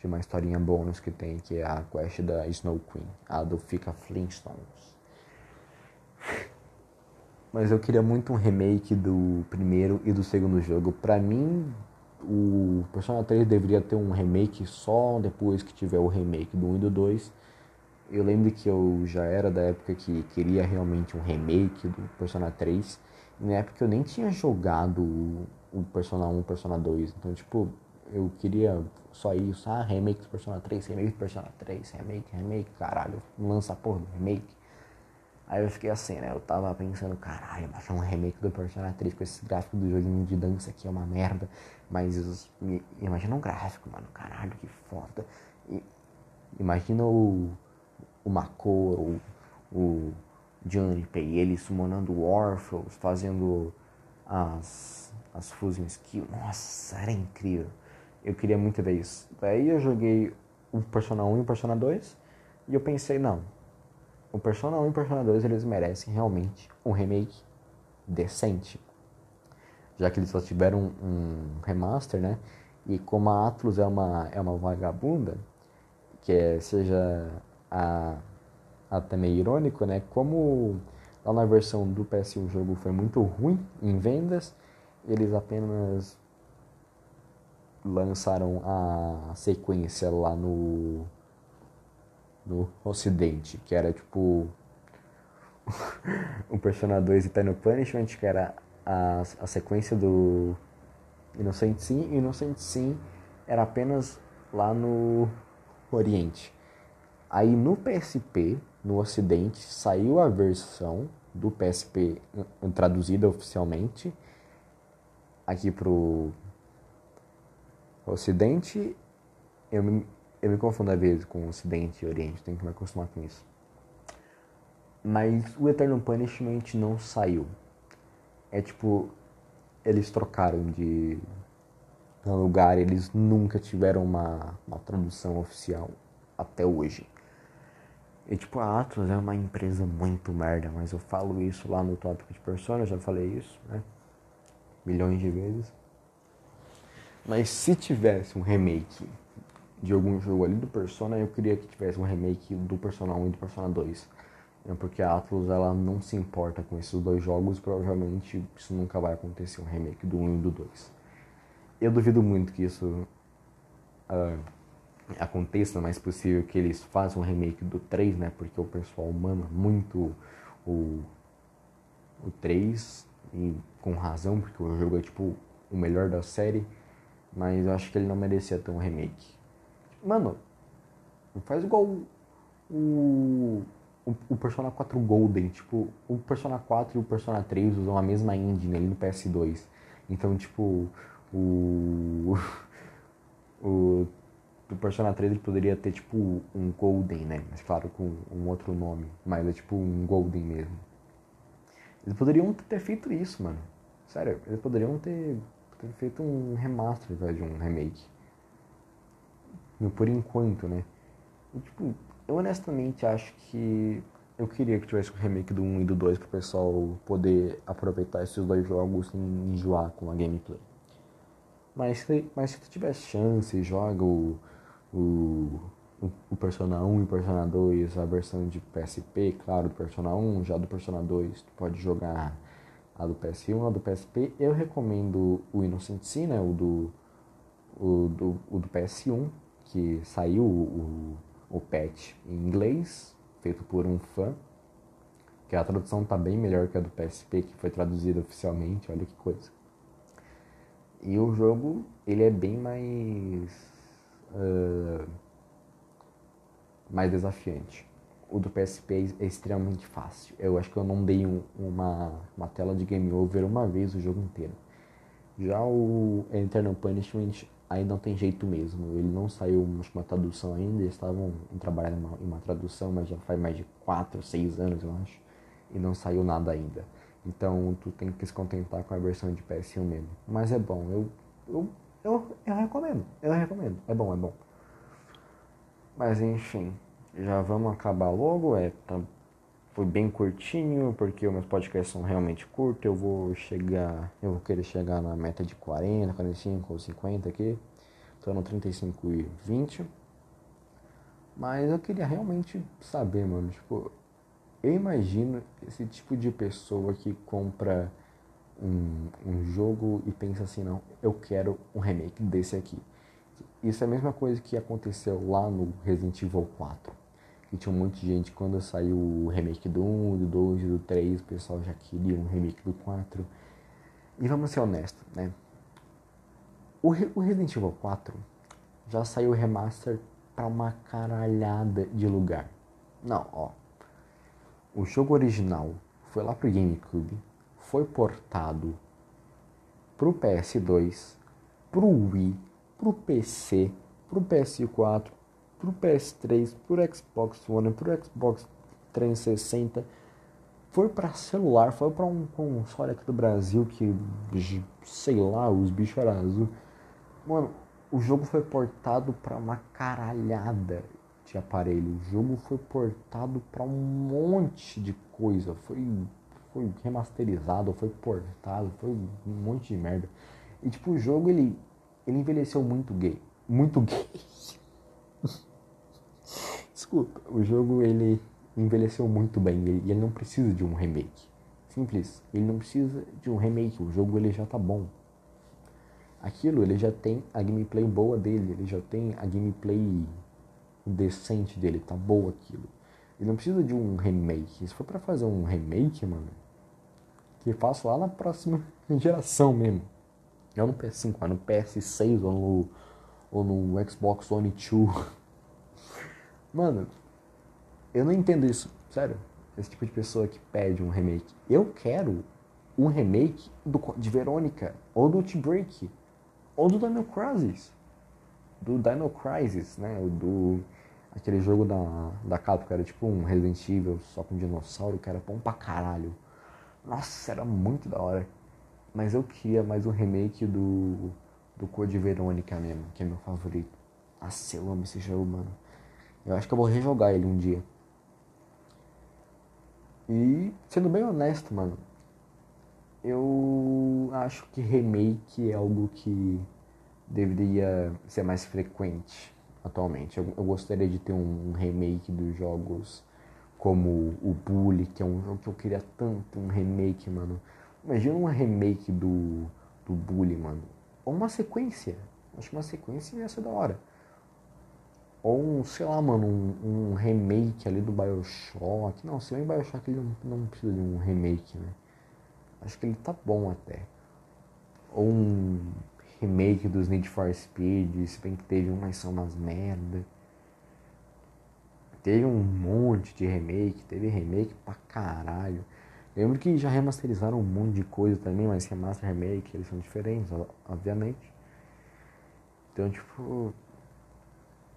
de uma historinha bônus que tem, que é a quest da Snow Queen, a do Fica Flintstones. Mas eu queria muito um remake do primeiro e do segundo jogo. Pra mim, o Persona 3 deveria ter um remake só depois que tiver o remake do 1 e do 2. Eu lembro que eu já era da época que queria realmente um remake do Persona 3. E na época eu nem tinha jogado o Persona 1 e o Persona 2. Então, tipo, eu queria só isso. Ah, remake do Persona 3, remake do Persona 3, remake, remake, caralho. Lança porra do remake. Aí eu fiquei assim, né? Eu tava pensando, caralho, baixar um remake do Persona 3 com esse gráfico do joguinho de dança aqui é uma merda. Mas imagina um gráfico, mano, caralho, que foda. E, imagina o, o Makoro, o, o Junpei, ele summonando Orphos, fazendo as, as Fusion Skill. Nossa, era incrível. Eu queria muito ver isso. Daí eu joguei o Persona 1 e o Persona 2 e eu pensei, não, o Persona 1 e o Persona 2 eles merecem realmente um remake decente. Já que eles só tiveram um, remaster, né? E como a Atlus é uma, é uma vagabunda, que é, seja a, até meio irônico, né? Como lá na versão do PS1 o jogo foi muito ruim em vendas, eles apenas lançaram a sequência lá no no Ocidente, que era tipo o Persona 2 Eternal Punishment, que era a, a sequência do Innocent Sim, e Innocent Sim era apenas lá no Oriente. Aí no PSP, no Ocidente, saiu a versão do PSP traduzida oficialmente aqui pro Ocidente. Eu me, eu me confundo às vezes com Ocidente e Oriente, tenho que me acostumar com isso. Mas o Eternal Punishment não saiu. É tipo, eles trocaram de lugar, eles nunca tiveram uma, uma tradução oficial até hoje. E tipo, a Atlas é uma empresa muito merda, mas eu falo isso lá no tópico de Persona, já falei isso, né? Milhões de vezes. Mas se tivesse um remake de algum jogo ali do Persona, eu queria que tivesse um remake do Persona 1 e do Persona 2. É porque a Atlus ela não se importa com esses dois jogos, provavelmente isso nunca vai acontecer, um remake do 1 e do 2. Eu duvido muito que isso uh, aconteça, mas possível que eles façam um remake do 3, né? Porque o pessoal mama muito o, o 3, e com razão, porque o jogo é tipo o melhor da série, mas eu acho que ele não merecia ter um remake. Mano, faz igual o, o, o Persona 4 Golden. Tipo, o Persona 4 e o Persona 3 usam a mesma engine ali no PS2. Então, tipo, o. O, o Persona 3 ele poderia ter, tipo, um Golden, né? Mas claro, com um outro nome. Mas é tipo um Golden mesmo. Eles poderiam ter feito isso, mano. Sério, eles poderiam ter, ter feito um remaster ao invés de um remake por enquanto, né? E, tipo, eu honestamente acho que eu queria que tivesse o remake do 1 e do 2 pro pessoal poder aproveitar esses dois jogos sem enjoar com a gameplay. Mas, mas se tu tiver chance, joga o, o, o Persona 1 e o Persona 2, a versão de PSP, claro, do Persona 1, já do Persona 2, tu pode jogar a do PS1, a do PSP. Eu recomendo o Innocent Sin, né, o do, o do, o do PS1, que saiu o, o patch em inglês, feito por um fã, que a tradução tá bem melhor que a do PSP, que foi traduzida oficialmente, olha que coisa. E o jogo, ele é bem mais... Uh, mais desafiante. O do PSP é extremamente fácil. Eu acho que eu não dei um, uma, uma tela de game over uma vez o jogo inteiro. Já o Eternal Punishment aí não tem jeito mesmo. Ele não saiu uma tradução ainda, eles estavam trabalhando em uma, em uma tradução, mas já faz mais de 4, 6 anos, eu acho, e não saiu nada ainda. Então tu tem que se contentar com a versão de PS1 mesmo. Mas é bom, eu, eu, eu, eu recomendo, eu recomendo. É bom, é bom. Mas enfim, já vamos acabar logo. É, tá, foi bem curtinho, porque os meus podcasts são realmente curtos. Eu vou chegar, eu vou querer chegar na meta de 40, 45 ou 50 aqui. Tô no 35 e 20. Mas eu queria realmente saber, mano, tipo, eu imagino esse tipo de pessoa que compra um, um jogo e pensa assim, não, eu quero um remake desse aqui. Isso é a mesma coisa que aconteceu lá no Resident Evil 4. Que tinha um monte de gente quando saiu o remake do 1, do 2 e do 3, o pessoal já queria um remake do 4. E vamos ser honestos, né? O, o Resident Evil 4 já saiu remaster para uma caralhada de lugar. Não, ó. O jogo original foi lá pro GameCube, foi portado pro PS2, pro Wii, pro PC, pro PS4, pro PS3, pro Xbox One, pro Xbox 360, foi para celular, foi para um console aqui do Brasil que sei lá, os bichos eram azul. Mano, o jogo foi portado para uma caralhada de aparelho. O jogo foi portado para um monte de coisa. Foi, foi remasterizado, foi portado, foi um monte de merda. E tipo, o jogo ele, ele envelheceu muito gay. Muito gay. Desculpa, o jogo ele envelheceu muito bem e ele, não precisa de um remake. Simples, ele não precisa de um remake, o jogo ele já tá bom. Aquilo ele já tem a gameplay boa dele, ele já tem a gameplay decente dele, tá boa aquilo. Ele não precisa de um remake. Se for para fazer um remake, mano, que faço lá na próxima geração mesmo. Não no PS5, mas no PS6 ou no, ou no Xbox One 2. Mano, eu não entendo isso, sério. Esse tipo de pessoa que pede um remake. Eu quero um remake do, de Verônica, ou do T-Break, ou do Dino Crisis. Do Dino Crisis, né? Do aquele jogo da, da Capcom, que era tipo um Resident Evil só com dinossauro, que era bom pra caralho. Nossa, era muito da hora. Mas eu queria mais um remake do, do Code Verônica mesmo, que é meu favorito. Nossa, eu amo esse jogo, mano. Eu acho que eu vou rejogar ele um dia. E, sendo bem honesto, mano, eu acho que remake é algo que deveria ser mais frequente atualmente. Eu, eu gostaria de ter um, um, remake dos jogos como o Bully, que é um jogo que eu queria tanto, um remake, mano. Imagina um remake do, do Bully, mano. Ou uma sequência. Acho que uma sequência ia ser da hora. Ou um, sei lá, mano, um, um remake ali do Bioshock. Não, se bem Bioshock ele não, não precisa de um remake, né? Acho que ele tá bom até. Ou um remake dos Need for Speed, se bem que teve um, mas são umas merda. Teve um monte de remake, teve remake pra caralho. Lembro que já remasterizaram um monte de coisa também, mas remaster remake, eles são diferentes, obviamente. Então, tipo,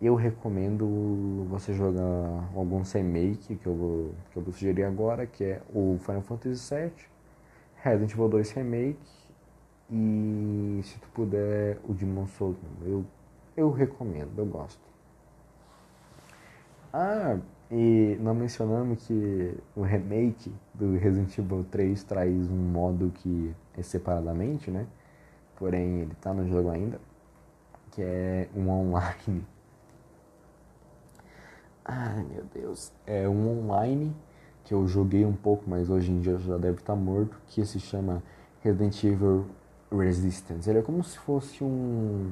eu recomendo você jogar alguns remake que eu vou, que eu vou sugerir agora, que é o Final Fantasy VII, Resident Evil 2 Remake e se tu puder, o Demon Souls, eu, eu recomendo, eu gosto. Ah, e não mencionamos que o remake do Resident Evil 3 traz um modo que é separadamente, né? Porém, ele tá no jogo ainda, que é um online. Ai, meu Deus. É um online que eu joguei um pouco, mas hoje em dia já deve estar tá morto, que se chama Resident Evil Resistance. Ele é como se fosse um,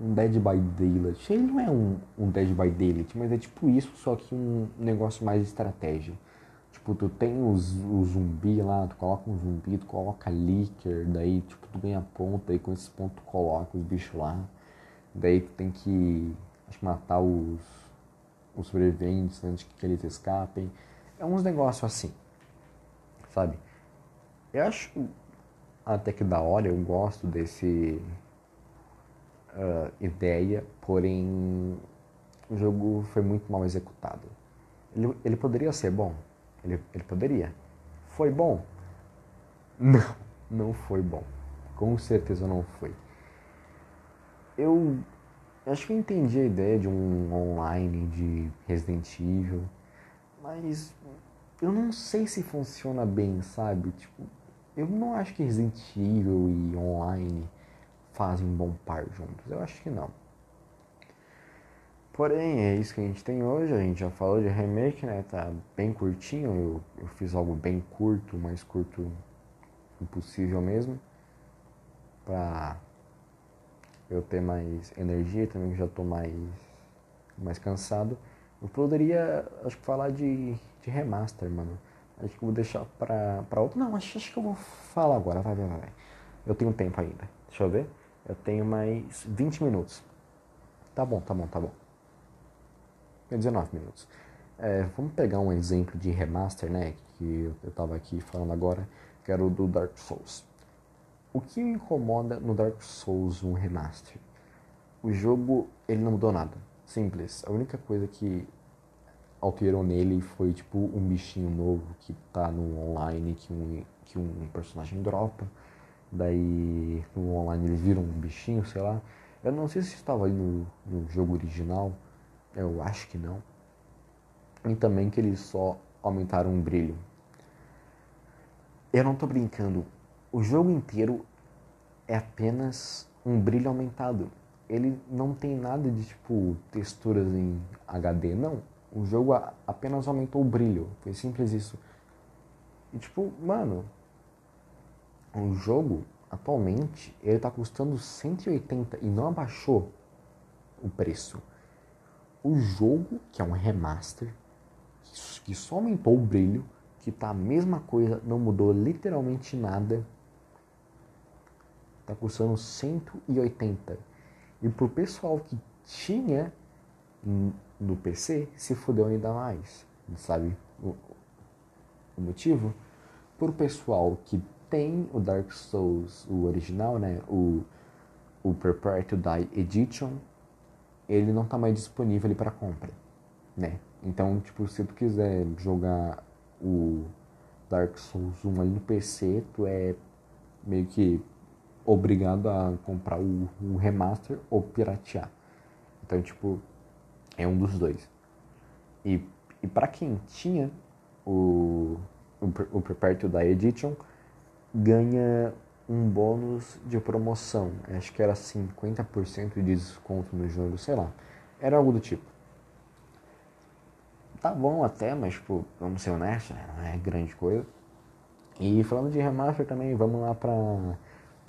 um Dead by Daylight. Ele não é um, um Dead by Daylight, mas é tipo isso, só que um negócio mais estratégia. Tipo, tu tem os, o zumbi lá, tu coloca um zumbi, tu coloca líquido, daí tipo, tu ganha ponto, daí com esses pontos tu coloca os bichos lá. Daí tu tem que acho, matar os, os sobreviventes antes que eles escapem. É uns negócios assim, sabe? Eu acho até que da hora, eu gosto desse uh, ideia, porém o jogo foi muito mal executado. Ele, ele poderia ser bom? Ele, ele poderia. Foi bom? Não, não foi bom. Com certeza não foi. Eu acho que eu entendi a ideia de um online de Resident Evil, mas eu não sei se funciona bem, sabe? Tipo, eu não acho que Resident Evil e online fazem um bom par juntos. Eu acho que não. Porém, é isso que a gente tem hoje. A gente já falou de remake, né? Tá bem curtinho. Eu, eu fiz algo bem curto, mais curto impossível mesmo. Pra eu ter mais energia também, que já tô mais, mais cansado. Eu poderia, acho que falar de, de remaster, mano. Acho que eu vou deixar pra, pra outro. Não, acho, acho que eu vou falar agora. Vai, vai, vai. Eu tenho tempo ainda. Deixa eu ver. Eu tenho mais 20 minutos. Tá bom, tá bom, tá bom. 19 minutos. É, vamos pegar um exemplo de remaster, né? Que eu tava aqui falando agora, que era o do Dark Souls. O que me incomoda no Dark Souls um remaster? O jogo, ele não mudou nada. Simples. A única coisa que alterou nele foi tipo um bichinho novo que tá no online que um, que um personagem dropa. Daí no online ele vira um bichinho, sei lá. Eu não sei se estava aí no, no jogo original. Eu acho que não. E também que eles só aumentaram o brilho. Eu não tô brincando. O jogo inteiro é apenas um brilho aumentado. Ele não tem nada de tipo texturas em HD, não. O jogo apenas aumentou o brilho. Foi simples isso. E tipo, mano, o jogo atualmente ele tá custando 180 e não abaixou o preço. O jogo, que é um remaster, que só aumentou o brilho, que tá a mesma coisa, não mudou literalmente nada, tá custando 180. E pro pessoal que tinha no PC, se fudeu ainda mais. Sabe o, o motivo? Pro pessoal que tem o Dark Souls, o original, né? O, o Prepare to Die Edition, ele não tá mais disponível para compra, né? Então, tipo, se tu quiser jogar o Dark Souls 1 ali no PC, tu é meio que obrigado a comprar o, o remaster ou piratear. Então, tipo, é um dos dois. E, e para quem tinha o, o, o Prepare to Die Edition, ganha um bônus de promoção. Acho que era 50% de desconto no jogo, sei lá. Era algo do tipo. Tá bom até, mas tipo, vamos ser honestos, né? não é grande coisa. E falando de remaster também, vamos lá para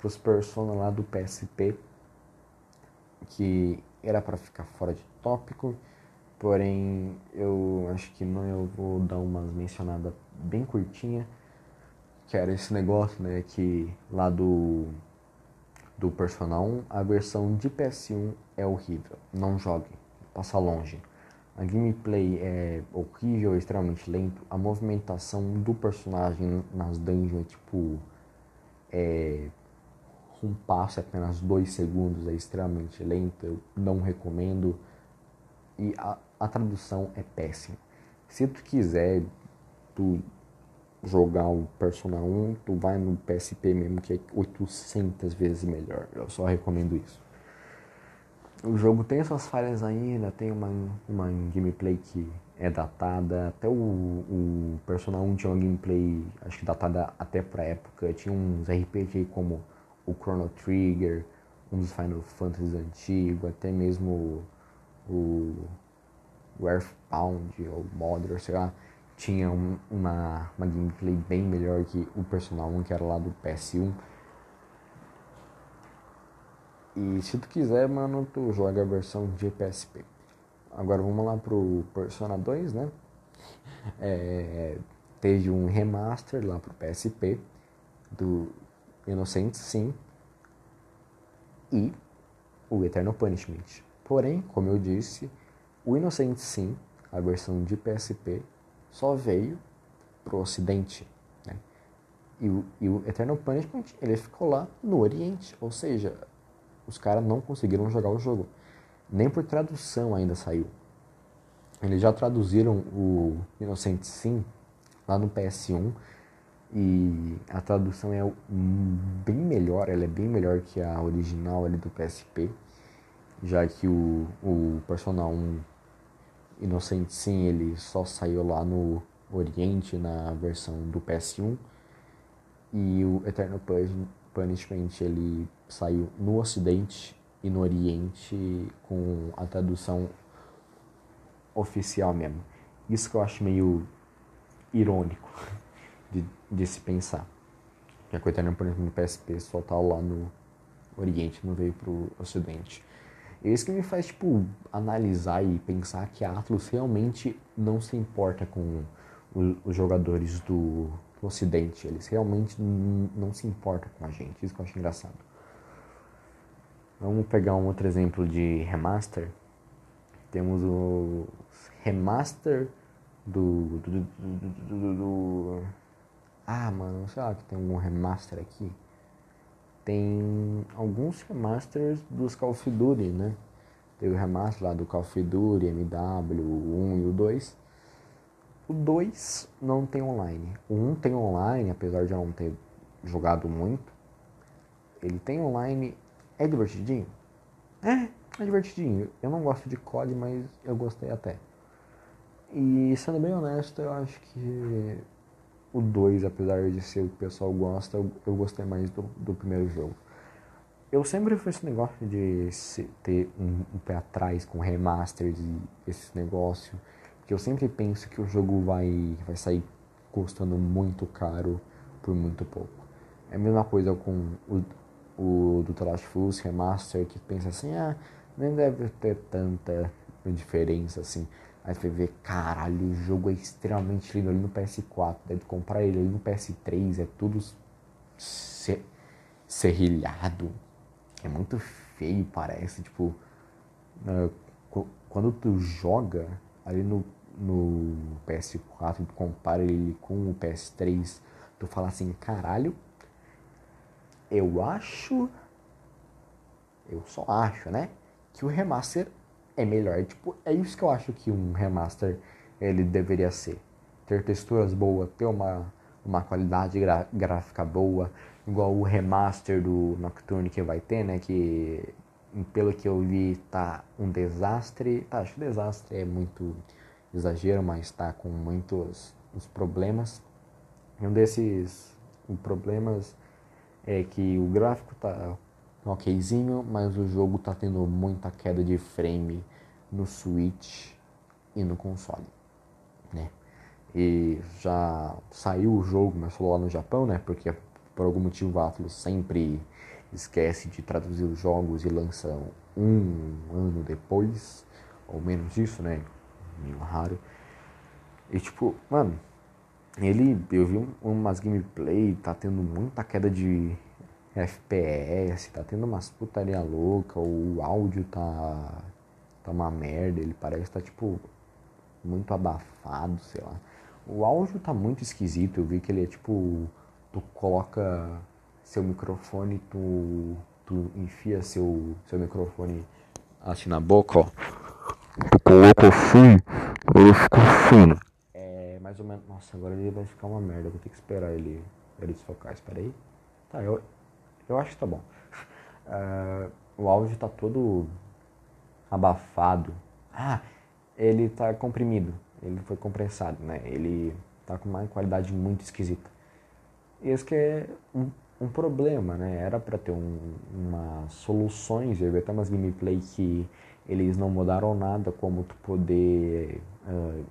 os Persona lá do PSP, que era para ficar fora de tópico, porém eu acho que não eu vou dar umas mencionada bem curtinha que era esse negócio, né, que lá do do Persona 1, a versão de PS1 é horrível. Não jogue, passa longe. A gameplay é horrível, é extremamente lento. A movimentação do personagem nas dungeons é tipo. É, um passo é apenas dois segundos, é extremamente lento. Eu não recomendo. E a, a tradução é péssima. Se tu quiser, tu jogar o Persona 1, tu vai no PSP mesmo, que é 800 vezes melhor. Eu só recomendo isso. O jogo tem suas falhas ainda, tem uma, uma gameplay que é datada. Até o, o Persona 1 tinha uma gameplay, acho que datada até pra época. Tinha uns RPG como o Chrono Trigger, um dos Final Fantasy antigos, até mesmo o, o Earthbound ou Modern, sei lá tinha um, uma, uma gameplay bem melhor que o Personal 1, que era lá do PS1. E se tu quiser, mano, tu joga a versão de PSP. Agora vamos lá pro Persona 2, né? É, teve um remaster lá pro PSP do Innocent Sim e o Eternal Punishment. Porém, como eu disse, o Innocent Sim, a versão de PSP, só veio pro Ocidente, né? E o, e o Eternal Punishment, ele ficou lá no Oriente, ou seja, os caras não conseguiram jogar o jogo. Nem por tradução ainda saiu. Eles já traduziram o Innocent Sim lá no PS1 e a tradução é bem melhor, ela é bem melhor que a original ali do PSP, já que o, o Persona 1 Innocent Sim ele só saiu lá no Oriente na versão do PS1 e o Eternal Punishment ele saiu no Ocidente e no Oriente com a tradução oficial mesmo. Isso que eu acho meio irônico de, de se pensar. Que a Coetânea, por exemplo, no PSP só tá lá no Oriente, não veio pro Ocidente. E isso que me faz, tipo, analisar e pensar que a Atlus realmente não se importa com os jogadores do, do Ocidente. Eles realmente não se importam com a gente. Isso que eu acho engraçado. Vamos pegar um outro exemplo de remaster. Temos o remaster do, do, do, do, Ah, mano, sei lá que tem um remaster aqui. Tem alguns remasters dos Call of Duty, né? Tem o remaster lá do Call of Duty, MW, o 1 e o 2. O 2 não tem online. O 1 tem online, apesar de eu não ter jogado muito. Ele tem online. É divertidinho? É, é divertidinho. Eu não gosto de COD, mas eu gostei até. E sendo bem honesto, eu acho que o 2, apesar de ser o que o pessoal gosta, eu, eu gostei mais do, do, primeiro jogo. Eu sempre fui esse negócio de ter um, um, pé atrás com remasters e esse negócio, porque eu sempre penso que o jogo vai, vai sair custando muito caro por muito pouco. É a mesma coisa com o, o do The Last of Remaster, que pensa assim, ah, nem deve ter tanta diferença assim. Aí você vê, caralho, o jogo é extremamente lindo ali no PS4. Deve comprar ele ali no PS3, é tudo serrilhado. É muito feio, parece. Tipo, quando tu joga ali no, no PS4 e compara ele com o PS3, tu fala assim, caralho, eu acho. Eu só acho, né? Que o remaster é melhor. Tipo, é isso que eu acho que um remaster ele deveria ser. Ter texturas boas, ter uma, uma qualidade gráfica boa, igual o remaster do Nocturne que vai ter, né? Que pelo que eu vi tá um desastre. Tá, acho que desastre é muito exagero, mas tá com muitos os problemas. Um desses problemas é que o gráfico tá okzinho, mas o jogo tá tendo muita queda de frame no Switch e no console, né? E já saiu o jogo, mas falou lá no Japão, né? Porque por algum motivo a Atlus sempre esquece de traduzir os jogos e lança um ano depois, ou menos disso, né? Meio raro. E tipo, mano, ele, eu vi umas gameplay, tá tendo muita queda de FPS, tá tendo umas putaria louca, o áudio tá, tá uma merda, ele parece tá tipo muito abafado, sei lá. O áudio tá muito esquisito, eu vi que ele é tipo, tu coloca seu microfone, tu, tu enfia seu, seu microfone assim na boca, ó. Tu coloca assim, ele fica assim. É mais ou menos. Nossa, agora ele vai ficar uma merda, vou ter que esperar ele, ele desfocar. Espera aí. Tá, eu, eu acho que tá bom. Uh, o áudio tá todo abafado. Ah, ele tá comprimido. Ele foi compressado, né? Ele tá com uma qualidade muito esquisita. Esse que é um, um problema, né? Era para ter um, umas soluções. Eu vi até umas gameplay que eles não mudaram nada, como tu poder uh,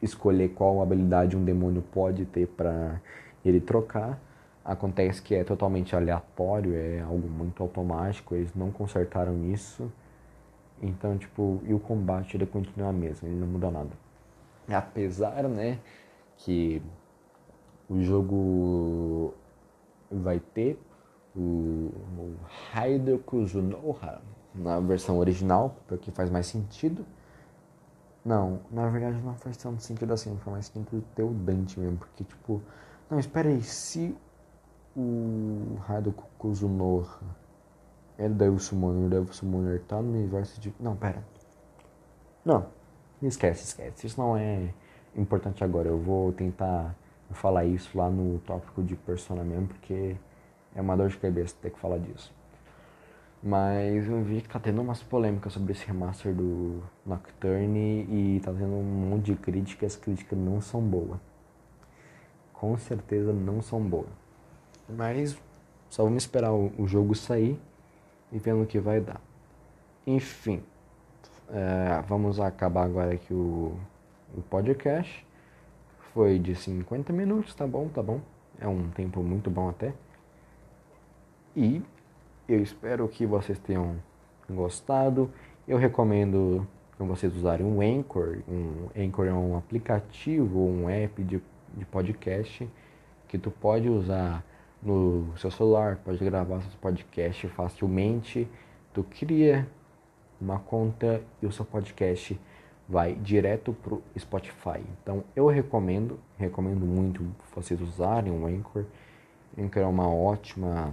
escolher qual habilidade um demônio pode ter para ele trocar Acontece que é totalmente aleatório, é algo muito automático, eles não consertaram isso. Então, tipo, e o combate ele continua mesmo, ele não muda nada. Apesar, né, que o jogo vai ter o, o Haido Kuzunoha na versão original, porque faz mais sentido. Não, na verdade não faz tanto sentido assim, faz mais sentido ter o Dante mesmo, porque tipo, não, espera aí, se o Hado Kuzunoha é Devil Summoner. Devil Summoner tá no universo de. Não, pera. Não, esquece, esquece. Isso não é importante agora. Eu vou tentar falar isso lá no tópico de Persona mesmo, porque é uma dor de cabeça ter que falar disso. Mas eu vi que tá tendo umas polêmicas sobre esse remaster do Nocturne e tá tendo um monte de críticas. As críticas não são boas. Com certeza não são boas. Mas só vamos esperar o, jogo sair e ver no que vai dar. Enfim, é, vamos acabar agora aqui o, o podcast. Foi de 50 minutos, tá bom, tá bom. É um tempo muito bom até. E eu espero que vocês tenham gostado. Eu recomendo que vocês usarem um Anchor. Um Anchor é um aplicativo, um app de, de podcast que tu pode usar no seu celular, pode gravar seus podcasts facilmente. Tu cria uma conta e o seu podcast vai direto pro Spotify. Então eu recomendo, recomendo muito vocês usarem o Anchor. Anchor é uma ótima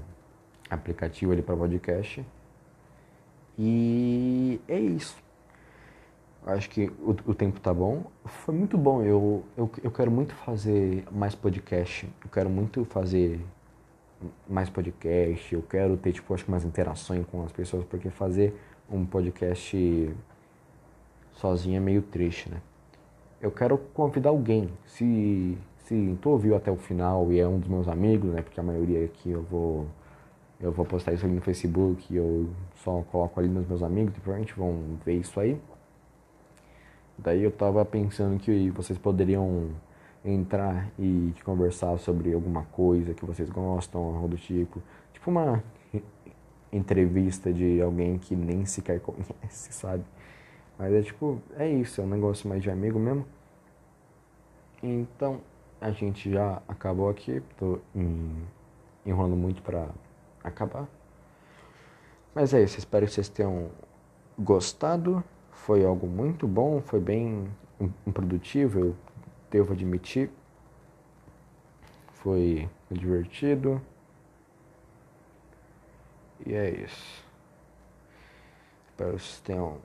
aplicativo ali para podcast. E é isso. Acho que o, o, tempo tá bom. Foi muito bom. Eu, eu, eu quero muito fazer mais podcast. Eu quero muito fazer mais podcast. Eu quero ter, tipo, acho que mais interações com as pessoas, porque fazer um podcast sozinho é meio triste, né? Eu quero convidar alguém. Se, se tu ouviu até o final e é um dos meus amigos, né? Porque a maioria aqui eu vou eu vou postar isso ali no Facebook, eu só coloco ali nos meus amigos, e provavelmente vão ver isso aí. Daí eu tava pensando que vocês poderiam entrar e conversar sobre alguma coisa que vocês gostam, algo do tipo. Tipo uma entrevista de alguém que nem sequer conhece, sabe? Mas é tipo, é isso, é um negócio mais de amigo mesmo. Então, a gente já acabou aqui, tô enrolando muito pra acabar. Mas é isso, espero que vocês tenham gostado. Foi algo muito bom, foi bem improdutivo, eu devo admitir. Foi divertido. E é isso. Espero que vocês tenham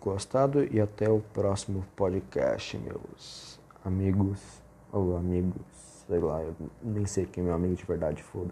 gostado e até o próximo podcast, meus amigos ou amigos, sei lá, eu nem sei quem é meu amigo de verdade, foda